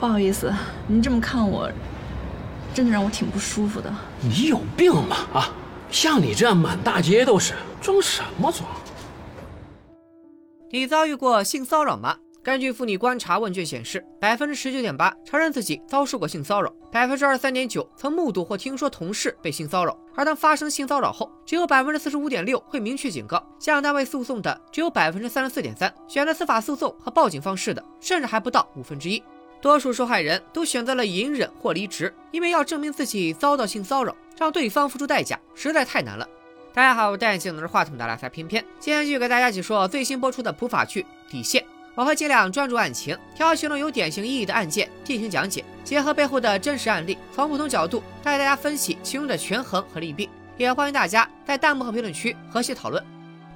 不好意思，您这么看我，真的让我挺不舒服的。你有病吧？啊，像你这样满大街都是，装什么装？你遭遇过性骚扰吗？根据妇女观察问卷显示，百分之十九点八承认自己遭受过性骚扰，百分之二十三点九曾目睹或听说同事被性骚扰。而当发生性骚扰后，只有百分之四十五点六会明确警告，向单位诉讼的只有百分之三十四点三，选择司法诉讼和报警方式的甚至还不到五分之一。多数受害人都选择了隐忍或离职，因为要证明自己遭到性骚扰，让对方付出代价实在太难了。大家好，我戴眼镜拿着话筒的拉塞偏偏，今天继续给大家解说最新播出的普法剧《底线》。我会尽量专注案情，挑其中有典型意义的案件进行讲解，结合背后的真实案例，从不同角度带大家分析其中的权衡和利弊。也欢迎大家在弹幕和评论区和谐讨论。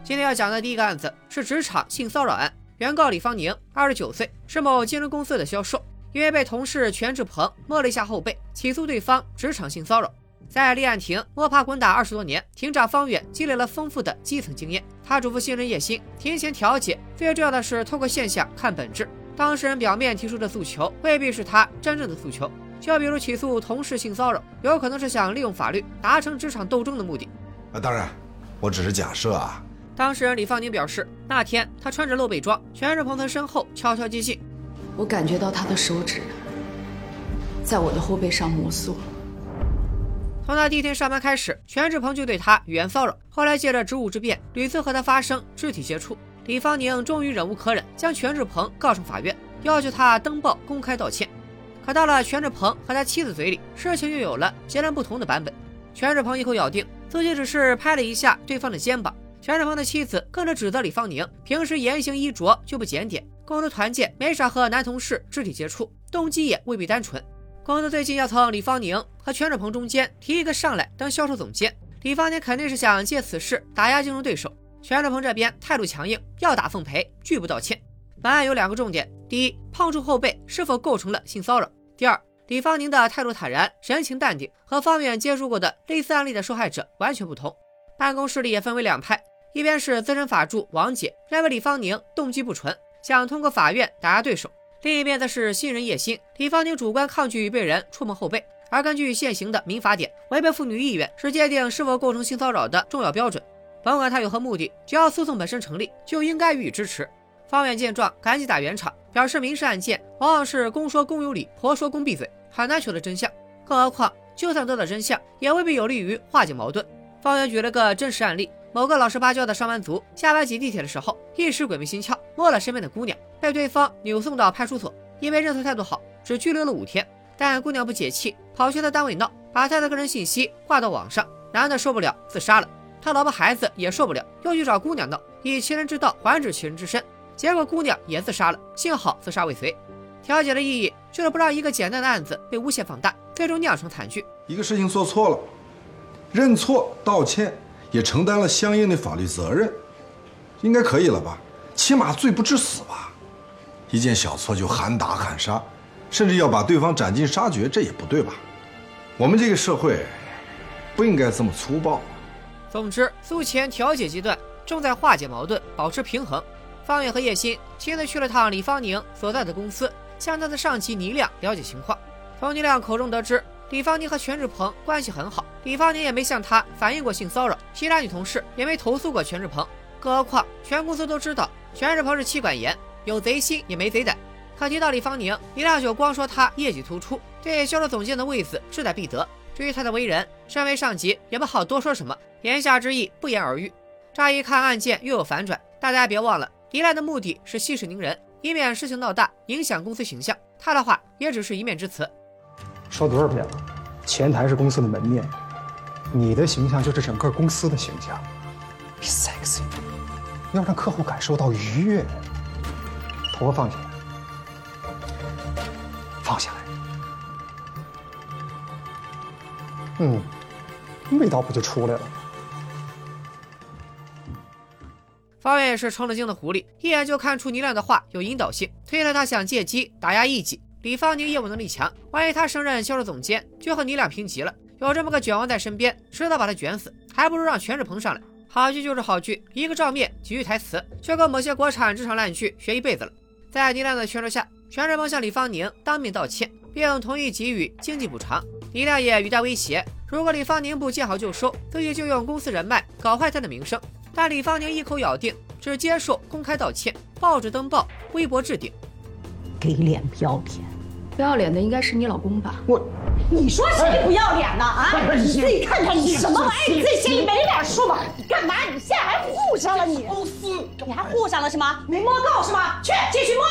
今天要讲的第一个案子是职场性骚扰案，原告李芳宁，二十九岁，是某金融公司的销售，因为被同事全志鹏摸了一下后背，起诉对方职场性骚扰。在立案庭摸爬滚打二十多年，庭长方远积累了丰富的基层经验。他嘱咐新人叶欣，庭前调解最重要的是透过现象看本质。当事人表面提出的诉求未必是他真正的诉求，就比如起诉同事性骚扰，有可能是想利用法律达成职场斗争的目的。啊，当然，我只是假设啊。当事人李放宁表示，那天他穿着露背装，全志鹏从身后悄悄接近，我感觉到他的手指在我的后背上摩挲。从他第一天上班开始，全志鹏就对他语言骚扰。后来借着职务之便，屡次和他发生肢体接触。李芳宁终于忍无可忍，将全志鹏告上法院，要求他登报公开道歉。可到了全志鹏和他妻子嘴里，事情又有了截然不同的版本。全志鹏一口咬定自己只是拍了一下对方的肩膀。全志鹏的妻子更是指责李芳宁平时言行衣着就不检点，公司团建没少和男同事肢体接触，动机也未必单纯。公司最近要从李芳宁和全志鹏中间提一个上来当销售总监，李芳宁肯定是想借此事打压竞争对手。全志鹏这边态度强硬，要打奉陪，拒不道歉。本案有两个重点：第一，碰触后背是否构成了性骚扰；第二，李芳宁的态度坦然，神情淡定，和方远接触过的类似案例的受害者完全不同。办公室里也分为两派，一边是资深法助王姐，认为李芳宁动机不纯，想通过法院打压对手。另一边则是新人叶欣，李芳宁主观抗拒被人触摸后背，而根据现行的民法典，违背妇女意愿是界定是否构成性骚扰的重要标准。甭管他有何目的，只要诉讼本身成立，就应该予以支持。方远见状，赶紧打圆场，表示民事案件往往是公说公有理，婆说公闭嘴，很难取得真相。更何况，就算得到真相，也未必有利于化解矛盾。方圆举了个真实案例：某个老实巴交的上班族，下班挤地铁的时候，一时鬼迷心窍，摸了身边的姑娘。被对方扭送到派出所，因为认错态度好，只拘留了五天。但姑娘不解气，跑去他单位闹，把他的个人信息挂到网上。男的受不了，自杀了。他老婆孩子也受不了，又去找姑娘闹，以其人之道还治其人之身。结果姑娘也自杀了，幸好自杀未遂。调解的意义就是不让一个简单的案子被无限放大，最终酿成惨剧。一个事情做错了，认错道歉，也承担了相应的法律责任，应该可以了吧？起码罪不至死吧？一件小错就喊打喊杀，甚至要把对方斩尽杀绝，这也不对吧？我们这个社会不应该这么粗暴。总之，诉前调解阶段正在化解矛盾，保持平衡。方远和叶欣亲自去了趟李芳宁所在的公司，向他的上级倪亮了解情况。从倪亮口中得知，李芳宁和全志鹏关系很好，李芳宁也没向他反映过性骚扰，其他女同事也没投诉过全志鹏。更何况，全公司都知道全志鹏是妻管严。有贼心也没贼胆，可提到李芳宁，李亮就光说他业绩突出，对销售总监的位子志在必得。至于他的为人，身为上级也不好多说什么，言下之意不言而喻。乍一看案件又有反转，大家别忘了，李亮的目的是息事宁人，以免事情闹大影响公司形象。他的话也只是一面之词。说多少遍了，前台是公司的门面，你的形象就是整个公司的形象。Be sexy，要让客户感受到愉悦。头发放下来，放下来。嗯，味道不就出来了？方远也是成了精的狐狸，一眼就看出倪亮的话有引导性，推了他想借机打压异己。李芳宁业务能力强，万一他升任销售总监，就和倪亮平级了。有这么个卷王在身边，迟早把他卷死，还不如让全志鹏上来。好剧就是好剧，一个照面几句台词，却够某些国产职场烂剧学一辈子了。在倪亮的劝说下，全志鹏向李芳宁当面道歉，并同意给予经济补偿。李亮也语带威胁，如果李芳宁不见好就收，自己就用公司人脉搞坏他的名声。但李芳宁一口咬定只接受公开道歉，报纸登报，微博置顶。给脸不要脸，不要脸的应该是你老公吧？我，你说谁不要脸呢？啊，你自己看看你什么玩意儿，你自己心里没点数吗？你干嘛？你现在还护上了你？公司，你还护上了是吗？没摸够是吗？去，继续摸。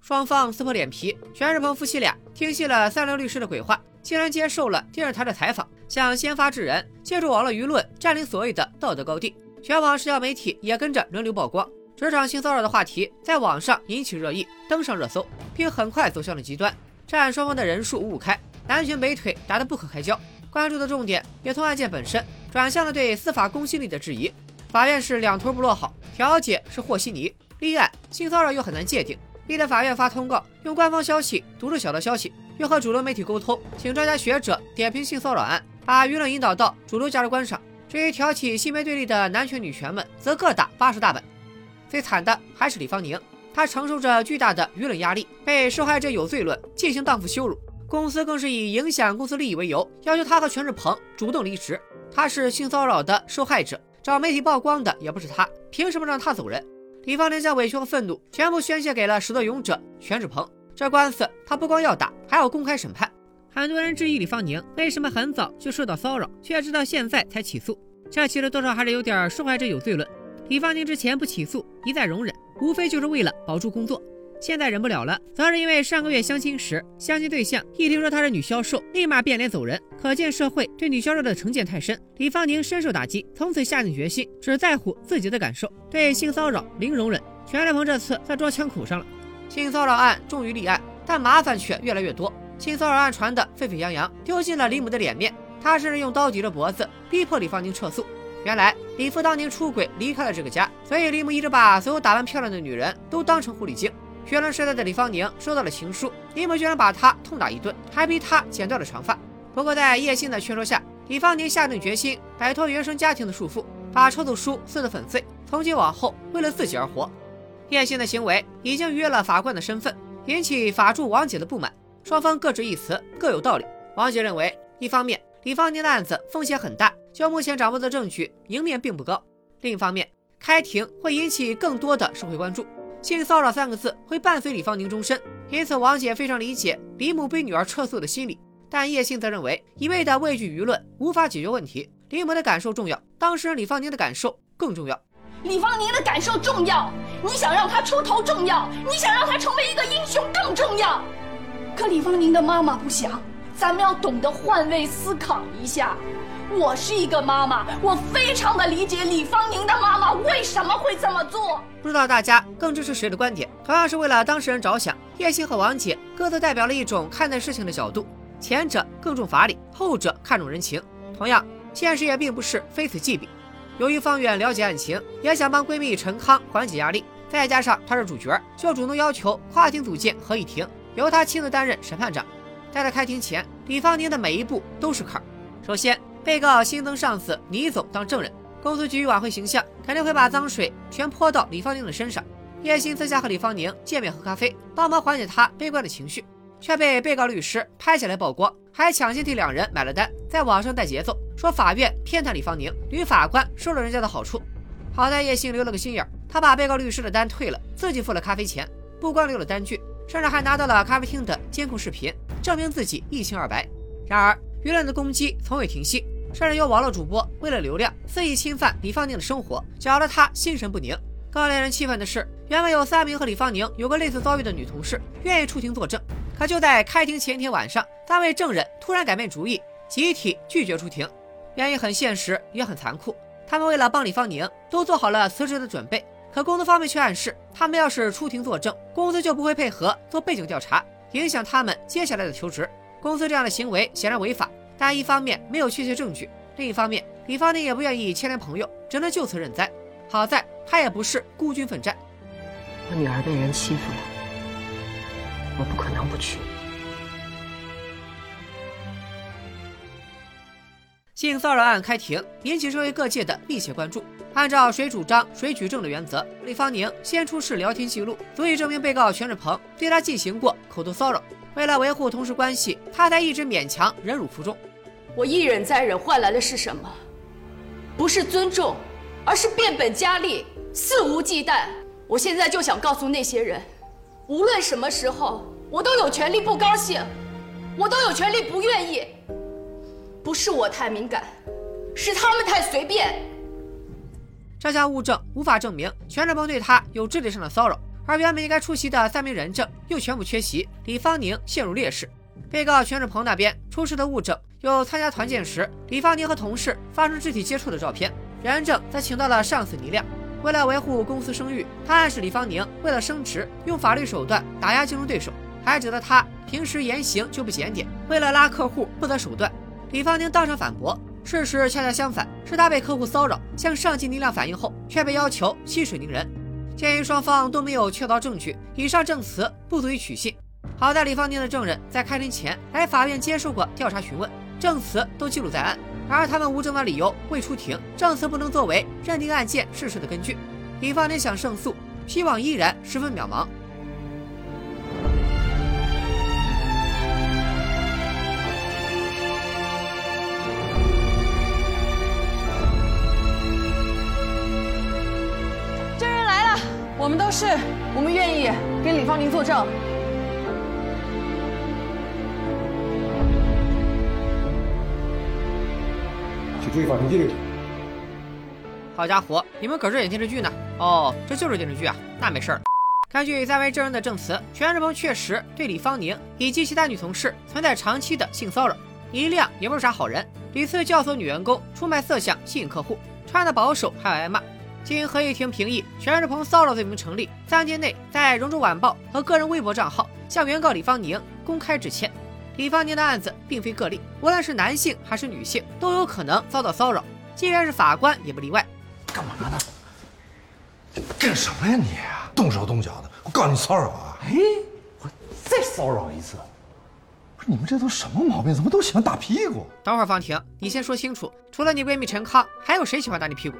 双方撕破脸皮，全志鹏夫妻俩听信了三流律师的鬼话，竟然接受了电视台的采访，想先发制人，借助网络舆论占领所谓的道德高地。全网社交媒体也跟着轮流曝光。职场性骚扰的话题在网上引起热议，登上热搜，并很快走向了极端，占双方的人数五五开，南拳北腿打得不可开交。关注的重点也从案件本身转向了对司法公信力的质疑。法院是两头不落好，调解是和稀泥，立案性骚扰又很难界定，逼得法院发通告，用官方消息堵住小道消息，又和主流媒体沟通，请专家学者点评性骚扰案，把舆论引导到主流价值观上。至于挑起性别对立的男权女权们，则各打八十大板。最惨的还是李芳宁，她承受着巨大的舆论压力，被受害者有罪论进行荡妇羞辱。公司更是以影响公司利益为由，要求她和全志鹏主动离职。她是性骚扰的受害者，找媒体曝光的也不是她，凭什么让她走人？李芳宁将委屈和愤怒全部宣泄给了始作俑者全志鹏。这官司他不光要打，还要公开审判。很多人质疑李芳宁为什么很早就受到骚扰，却直到现在才起诉，这其实多少还是有点受害者有罪论。李芳宁之前不起诉，一再容忍，无非就是为了保住工作。现在忍不了了，则是因为上个月相亲时，相亲对象一听说她是女销售，立马变脸走人。可见社会对女销售的成见太深。李芳宁深受打击，从此下定决心，只在乎自己的感受，对性骚扰零容忍。全志鹏这次在装枪口上了，性骚扰案终于立案，但麻烦却越来越多。性骚扰案传得沸沸扬扬，丢尽了李母的脸面，他甚至用刀抵着脖子，逼迫李芳宁撤诉。原来李父当年出轨离开了这个家，所以李母一直把所有打扮漂亮的女人都当成狐狸精。学生时代的李芳宁收到了情书，李母居然把她痛打一顿，还逼她剪掉了长发。不过在叶欣的劝说下，李芳宁下定决心摆脱原生家庭的束缚，把抽走书撕得粉碎，从今往后为了自己而活。叶欣的行为已经逾越了法官的身份，引起法助王姐的不满。双方各执一词，各有道理。王姐认为，一方面李芳宁的案子风险很大。就目前掌握的证据，赢面并不高。另一方面，开庭会引起更多的社会关注，性骚扰三个字会伴随李芳宁终身。因此，王姐非常理解李母逼女儿撤诉的心理。但叶欣则认为，一味的畏惧舆论无法解决问题。李母的感受重要，当事人李芳宁的感受更重要。李芳宁的感受重要，你想让她出头重要，你想让她成为一个英雄更重要。可李芳宁的妈妈不想，咱们要懂得换位思考一下。我是一个妈妈，我非常的理解李芳宁的妈妈为什么会这么做。不知道大家更支持谁的观点？同样是为了当事人着想，叶欣和王姐各自代表了一种看待事情的角度，前者更重法理，后者看重人情。同样，现实也并不是非此即彼。由于方远了解案情，也想帮闺蜜陈康缓解压力，再加上她是主角，就主动要求跨庭组建合议庭，由她亲自担任审判长。在她开庭前，李芳宁的每一步都是坎儿。首先。被告新增上司李总当证人，公司基于挽回形象，肯定会把脏水全泼到李芳宁的身上。叶欣私下和李芳宁见面喝咖啡，帮忙缓解她悲观的情绪，却被被告律师拍下来曝光，还抢先替两人买了单，在网上带节奏，说法院偏袒李芳宁，女法官收了人家的好处。好在叶欣留了个心眼，他把被告律师的单退了，自己付了咖啡钱，不光留了单据，甚至还拿到了咖啡厅的监控视频，证明自己一清二白。然而舆论的攻击从未停息。甚至有网络主播为了流量肆意侵犯李芳宁的生活，搅得她心神不宁。更令人气愤的是，原本有三名和李芳宁有过类似遭遇的女同事愿意出庭作证，可就在开庭前一天晚上，三位证人突然改变主意，集体拒绝出庭。原因很现实，也很残酷。他们为了帮李芳宁，都做好了辞职的准备。可公司方面却暗示，他们要是出庭作证，公司就不会配合做背景调查，影响他们接下来的求职。公司这样的行为显然违法。但一方面没有确切证据，另一方面李芳宁也不愿意牵连朋友，只能就此认栽。好在他也不是孤军奋战。我女儿被人欺负了，我不可能不去。性骚扰案开庭，引起社会各界的密切关注。按照谁主张谁举证的原则，李芳宁先出示聊天记录，足以证明被告全志鹏对她进行过口头骚扰。为了维护同事关系，他才一直勉强忍辱负重。我一忍再忍，换来的是什么？不是尊重，而是变本加厉、肆无忌惮。我现在就想告诉那些人，无论什么时候，我都有权利不高兴，我都有权利不愿意。不是我太敏感，是他们太随便。这项物证无法证明全志鹏对他有肢体上的骚扰，而原本应该出席的三名人证又全部缺席，李芳宁陷入劣势。被告全志鹏那边出示的物证有参加团建时李芳宁和同事发生肢体接触的照片，人证则请到了上司倪亮。为了维护公司声誉，他暗示李芳宁为了升职用法律手段打压竞争对手，还指责他平时言行就不检点，为了拉客户不择手段。李芳宁当场反驳。事实恰恰相反，是他被客户骚扰，向上级倪亮反映后，却被要求息水宁人。鉴于双方都没有确凿证据，以上证词不足以取信。好在李芳宁的证人在开庭前来法院接受过调查询问，证词都记录在案。然而他们无正当理由未出庭，证词不能作为认定案件事实的根据。李芳宁想胜诉，希望依然十分渺茫。我们都是，我们愿意给李芳宁作证。请注意法庭纪律。好家伙，你们可是演电视剧呢？哦，这就是电视剧啊，那没事儿。根据三位证人的证词，全志鹏确实对李芳宁以及其他女同事存在长期的性骚扰。倪亮也不是啥好人，屡次教唆女员工出卖色相吸引客户，穿的保守还要挨骂。经合议庭评议，全志鹏骚扰罪名成立。三天内，在《荣州晚报》和个人微博账号向原告李芳宁公开致歉。李芳宁的案子并非个例，无论是男性还是女性，都有可能遭到骚扰，即便是法官也不例外。干嘛呢？干什么呀你？动手动脚的！我告你骚扰啊！哎，我再骚扰一次。不是你们这都什么毛病？怎么都喜欢打屁股？等会儿方婷，你先说清楚，除了你闺蜜陈康，还有谁喜欢打你屁股？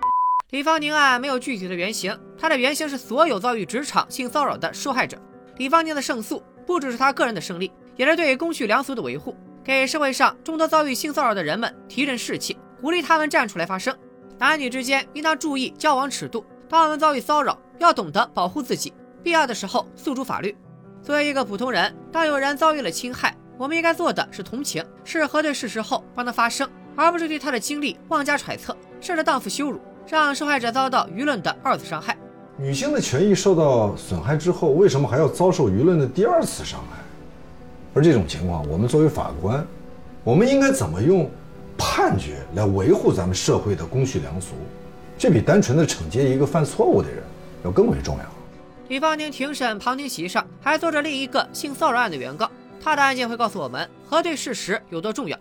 李芳宁案没有具体的原型，她的原型是所有遭遇职场性骚扰的受害者。李芳宁的胜诉不只是他个人的胜利，也是对公序良俗的维护，给社会上众多遭遇性骚扰的人们提振士气，鼓励他们站出来发声。男女之间应当注意交往尺度，当我们遭遇骚扰，要懂得保护自己，必要的时候诉诸法律。作为一个普通人，当有人遭遇了侵害，我们应该做的是同情，是核对事实后帮他发声，而不是对他的经历妄加揣测，甚至荡妇羞辱。让受害者遭到舆论的二次伤害。女性的权益受到损害之后，为什么还要遭受舆论的第二次伤害？而这种情况，我们作为法官，我们应该怎么用判决来维护咱们社会的公序良俗？这比单纯的惩戒一个犯错误的人要更为重要。李芳宁庭审旁听席上还坐着另一个性骚扰案的原告，他的案件会告诉我们核对事实有多重要。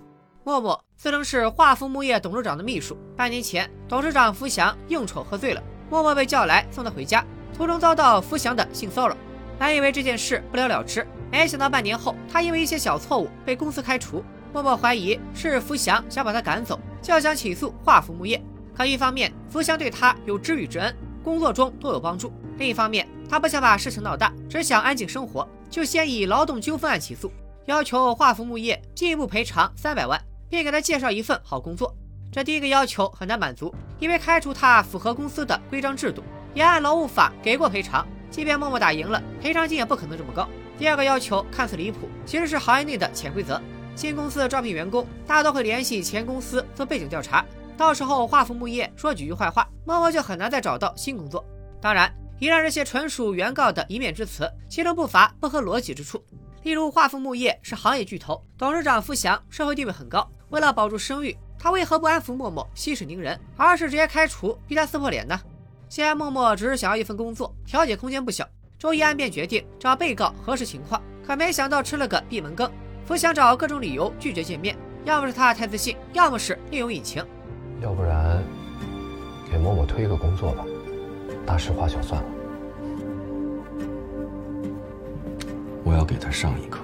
默默自称是华福木业董事长的秘书。半年前，董事长福祥应酬喝醉了，默默被叫来送他回家，途中遭到福祥的性骚扰。本以为这件事不了了之，没想到半年后，他因为一些小错误被公司开除。默默怀疑是福祥想把他赶走，就想起诉华福木业。可一方面，福祥对他有知遇之恩，工作中都有帮助；另一方面，他不想把事情闹大，只想安静生活，就先以劳动纠纷案起诉，要求华福木业进一步赔偿三百万。并给他介绍一份好工作，这第一个要求很难满足，因为开除他符合公司的规章制度，也按劳务法给过赔偿，即便默默打赢了，赔偿金也不可能这么高。第二个要求看似离谱，其实是行业内的潜规则。新公司招聘员工，大多会联系前公司做背景调查，到时候华福木业说几句坏话，默默就很难再找到新工作。当然，以上这些纯属原告的一面之词，其中不乏不合逻辑之处。例如，华福木业是行业巨头，董事长福祥社会地位很高。为了保住声誉，他为何不安抚默默息事宁人，而是直接开除，逼他撕破脸呢？虽然默默只是想要一份工作，调解空间不小。周一安便决定找被告核实情况，可没想到吃了个闭门羹。福祥找各种理由拒绝见面，要么是他太自信，要么是另有隐情。要不然，给默默推个工作吧，大事化小算了。我要给他上一课。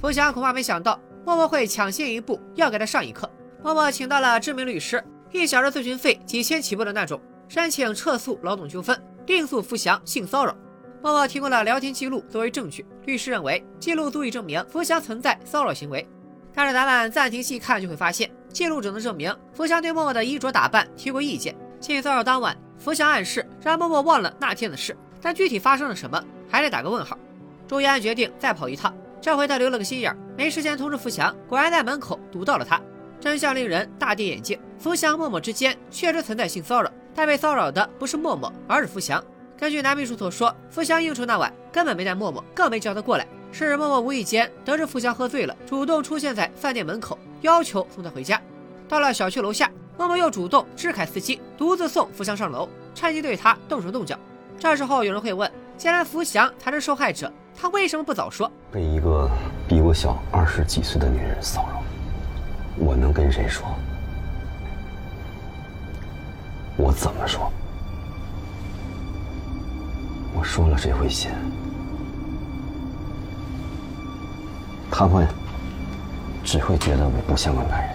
福祥恐怕没想到默默会抢先一步要给他上一课。默默请到了知名律师，一小时咨询费几千起步的那种，申请撤诉劳动纠纷，定诉福祥性骚扰。默默提供了聊天记录作为证据，律师认为记录足以证明福祥存在骚扰行为。但是咱们暂停细看就会发现，记录只能证明福祥对默默的衣着打扮提过意见。性骚扰当晚，福祥暗示让默默忘了那天的事，但具体发生了什么还得打个问号。周一安决定再跑一趟。这回他留了个心眼，没时间通知福祥，果然在门口堵到了他。真相令人大跌眼镜，福祥默默之间确实存在性骚扰，但被骚扰的不是默默，而是福祥。根据男秘书所说，福祥应酬那晚根本没带默默，更没叫他过来。是默默无意间得知福祥喝醉了，主动出现在饭店门口，要求送他回家。到了小区楼下，默默又主动支开司机，独自送福祥上楼，趁机对他动手动脚。这时候有人会问：既然福祥才是受害者？他为什么不早说？被一个比我小二十几岁的女人骚扰，我能跟谁说？我怎么说？我说了谁会信？他们只会觉得我不像个男人。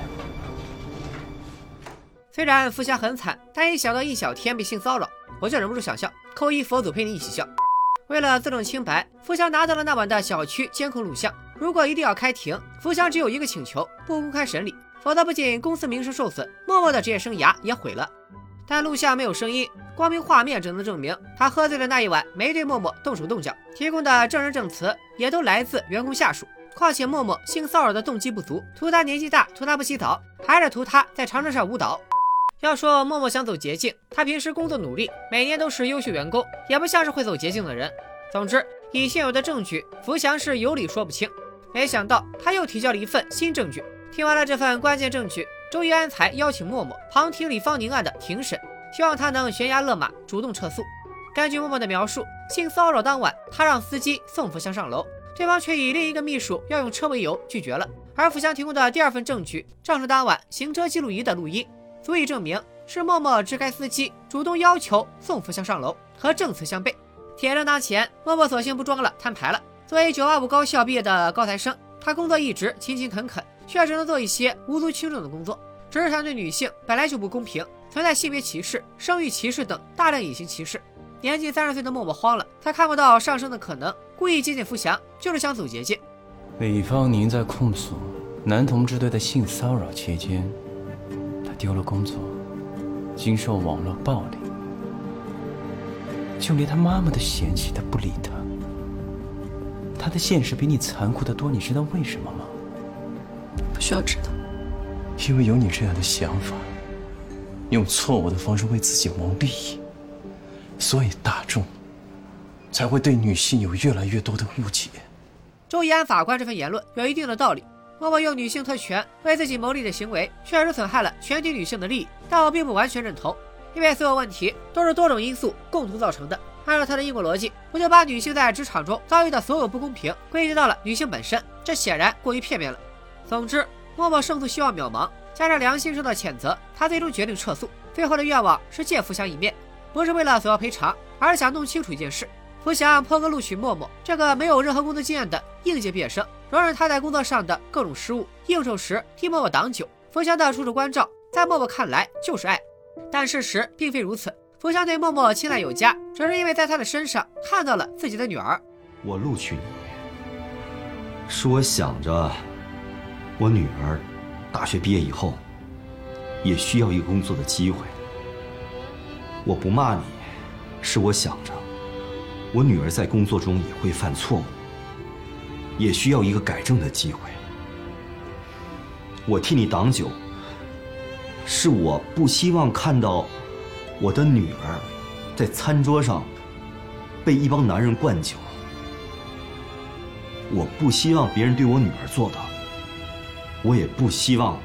虽然福祥很惨，但一想到易小天被性骚扰，我就忍不住想笑。扣一佛祖陪你一起笑。为了自证清白，福祥拿到了那晚的小区监控录像。如果一定要开庭，福祥只有一个请求：不公开审理，否则不仅公司名声受损，默默的职业生涯也毁了。但录像没有声音，光凭画面只能证明他喝醉的那一晚没对默默动手动脚。提供的证人证词也都来自员工下属。况且默默性骚扰的动机不足，图他年纪大，图他不洗澡，还是图他在长城上舞蹈。要说默默想走捷径，他平时工作努力，每年都是优秀员工，也不像是会走捷径的人。总之，以现有的证据，福祥是有理说不清。没想到他又提交了一份新证据。听完了这份关键证据，周一安才邀请默默旁听李芳宁案的庭审，希望他能悬崖勒马，主动撤诉。根据默默的描述，性骚扰当晚，他让司机送福祥上楼，对方却以另一个秘书要用车为由拒绝了。而福祥提供的第二份证据，正是当晚行车记录仪的录音。足以证明是默默支开司机，主动要求送福祥上楼，和证词相悖。铁证当前，默默索性不装了，摊牌了。作为985高校毕业的高材生，他工作一直勤勤恳恳，却只能做一些无足轻重的工作。职场对女性本来就不公平，存在性别歧视、生育歧视等大量隐形歧视。年近三十岁的默默慌了，他看不到上升的可能，故意接近福祥，就是想走捷径。李芳宁在控诉男同志对他性骚扰期间。丢了工作，经受网络暴力，就连他妈妈都嫌弃他不理他。他的现实比你残酷的多，你知道为什么吗？不需要知道。因为有你这样的想法，用错误的方式为自己谋利益，所以大众才会对女性有越来越多的误解。周怡安法官这份言论有一定的道理。默默用女性特权为自己谋利的行为，确实损害了全体女性的利益，但我并不完全认同，因为所有问题都是多种因素共同造成的。按照他的因果逻辑，我就把女性在职场中遭遇的所有不公平归结到了女性本身，这显然过于片面了。总之，默默胜诉希望渺茫，加上良心受到谴责，他最终决定撤诉。最后的愿望是见福祥一面，不是为了索要赔偿，而是想弄清楚一件事。福祥破格录取默默这个没有任何工作经验的应届毕业生，容忍他在工作上的各种失误。应酬时替默默挡酒，福祥的处处关照，在默默看来就是爱，但事实并非如此。福祥对默默青睐有加，只是因为在他的身上看到了自己的女儿。我录取你，是我想着我女儿大学毕业以后也需要一个工作的机会。我不骂你，是我想着。我女儿在工作中也会犯错误，也需要一个改正的机会。我替你挡酒，是我不希望看到我的女儿在餐桌上被一帮男人灌酒。我不希望别人对我女儿做的，我也不希望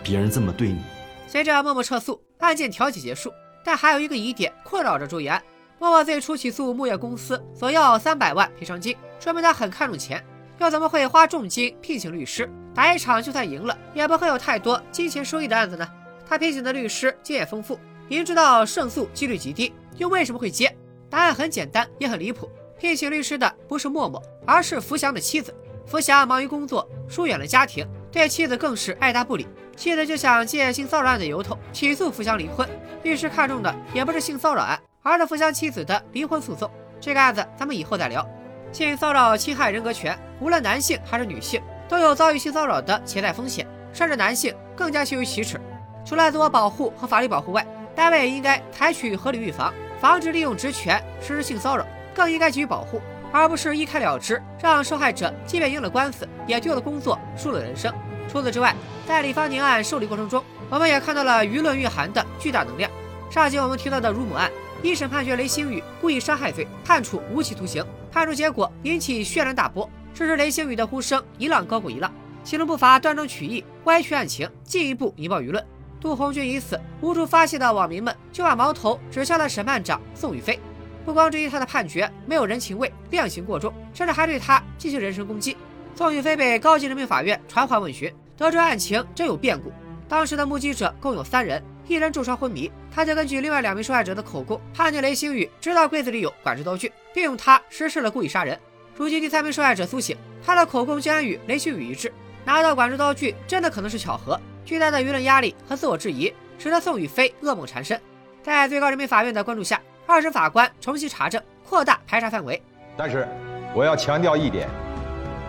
别人这么对你。随着默默撤诉，案件调解结束，但还有一个疑点困扰着周岩。默默最初起诉木业公司，索要三百万赔偿金，说明他很看重钱，又怎么会花重金聘请律师？打一场就算赢了，也不会有太多金钱收益的案子呢？他聘请的律师经验丰富，明知道胜诉几率极低，又为什么会接？答案很简单，也很离谱。聘请律师的不是默默，而是福祥的妻子。福祥忙于工作，疏远了家庭，对妻子更是爱答不理。妻子就想借性骚扰案的由头起诉福祥离婚。律师看中的也不是性骚扰案，而是福祥妻子的离婚诉讼。这个案子咱们以后再聊。性骚扰侵害人格权，无论男性还是女性，都有遭遇性骚扰的潜在风险，甚至男性更加羞于启齿。除了自我保护和法律保护外，单位也应该采取合理预防，防止利用职权实施性骚扰，更应该给予保护，而不是一开了之，让受害者即便赢了官司，也丢了工作，输了人生。除此之外，在李芳宁案受理过程中，我们也看到了舆论蕴含的巨大能量。上集我们提到的乳母案，一审判决雷星宇故意伤害罪，判处无期徒刑。判处结果引起轩然大波，这时雷星宇的呼声一浪高过一浪，其中不乏断章取义、歪曲案情，进一步引爆舆论。杜红军已死，无处发泄的网民们就把矛头指向了审判长宋宇飞，不光质疑他的判决没有人情味、量刑过重，甚至还对他进行人身攻击。宋宇飞被高级人民法院传唤问询，得知案情真有变故。当时的目击者共有三人，一人重伤昏迷，他就根据另外两名受害者的口供，判定雷星宇知道柜子里有管制刀具。并用它实施了故意杀人。如今第三名受害者苏醒，他的口供竟然与雷星宇一致。拿到管制刀具真的可能是巧合。巨大的舆论压力和自我质疑，使得宋宇飞噩梦缠身。在最高人民法院的关注下，二审法官重新查证，扩大排查范围。但是，我要强调一点：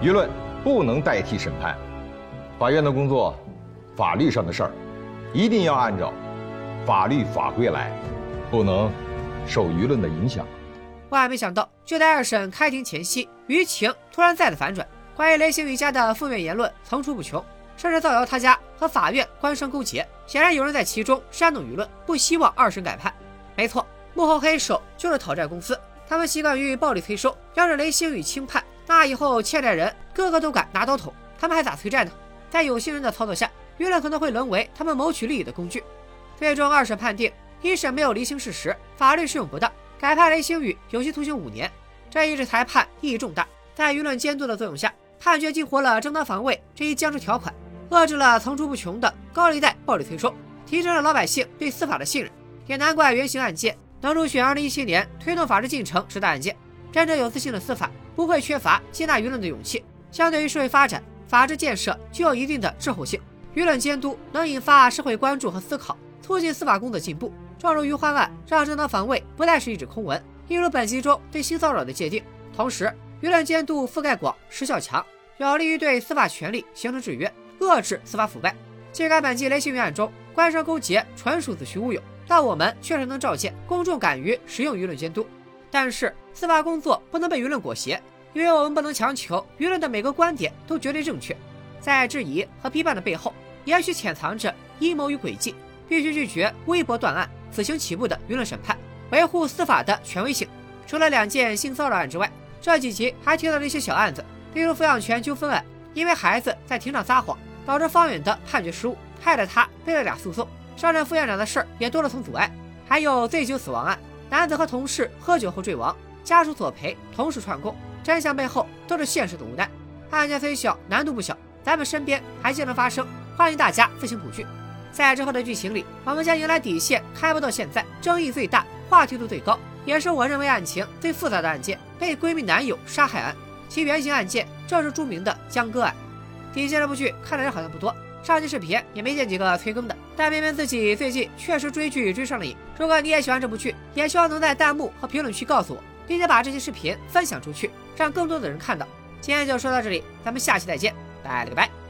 舆论不能代替审判。法院的工作，法律上的事儿，一定要按照法律法规来，不能受舆论的影响。万没想到，就在二审开庭前夕，舆情突然再次反转。关于雷星宇家的负面言论层出不穷，甚至造谣他家和法院官商勾结。显然有人在其中煽动舆论，不希望二审改判。没错，幕后黑手就是讨债公司。他们习惯于暴力催收，要是雷星宇轻判，那以后欠债人个个都敢拿刀捅，他们还咋催债呢？在有心人的操作下，舆论可能会沦为他们谋取利益的工具。最终二审判定，一审没有厘清事实，法律适用不当。改判雷星宇有期徒刑五年，这一纸裁判意义重大。在舆论监督的作用下，判决激活了正当防卫这一僵尸条款，遏制了层出不穷的高利贷暴力催收，提升了老百姓对司法的信任。也难怪原型案件能入选2017年推动法治进程十大案件。真正有自信的司法不会缺乏接纳舆论的勇气。相对于社会发展，法治建设具有一定的滞后性。舆论监督能引发社会关注和思考，促进司法公的进步。状如余欢案，让正当防卫不再是一纸空文，一如本集中对性骚扰的界定。同时，舆论监督覆盖广、时效强，有利于对司法权力形成制约，遏制司法腐败。尽管本季雷星云案中官商勾结纯属子虚乌有，但我们确实能照见公众敢于使用舆论监督。但是，司法工作不能被舆论裹挟，因为我们不能强求舆论的每个观点都绝对正确。在质疑和批判的背后，也许潜藏着阴谋与诡计。必须拒绝微博断案。此行起步的舆论审判，维护司法的权威性。除了两件性骚扰案之外，这几集还提到了一些小案子，例如抚养权纠纷案，因为孩子在庭上撒谎，导致方远的判决失误，害得他背了俩诉讼。上任副院长的事儿也多了层阻碍。还有醉酒死亡案，男子和同事喝酒后坠亡，家属索赔，同时串供，真相背后都是现实的无奈。案件虽小，难度不小，咱们身边还经常发生，欢迎大家自行补剧。在之后的剧情里，我们将迎来底线开播到现在争议最大、话题度最高，也是我认为案情最复杂的案件——被闺蜜男友杀害案。其原型案件正是著名的江歌案。底线这部剧看的人好像不多，上期视频也没见几个催更的。但偏偏自己最近确实追剧追上了瘾。如果你也喜欢这部剧，也希望能在弹幕和评论区告诉我，并且把这期视频分享出去，让更多的人看到。今天就说到这里，咱们下期再见，拜了个拜。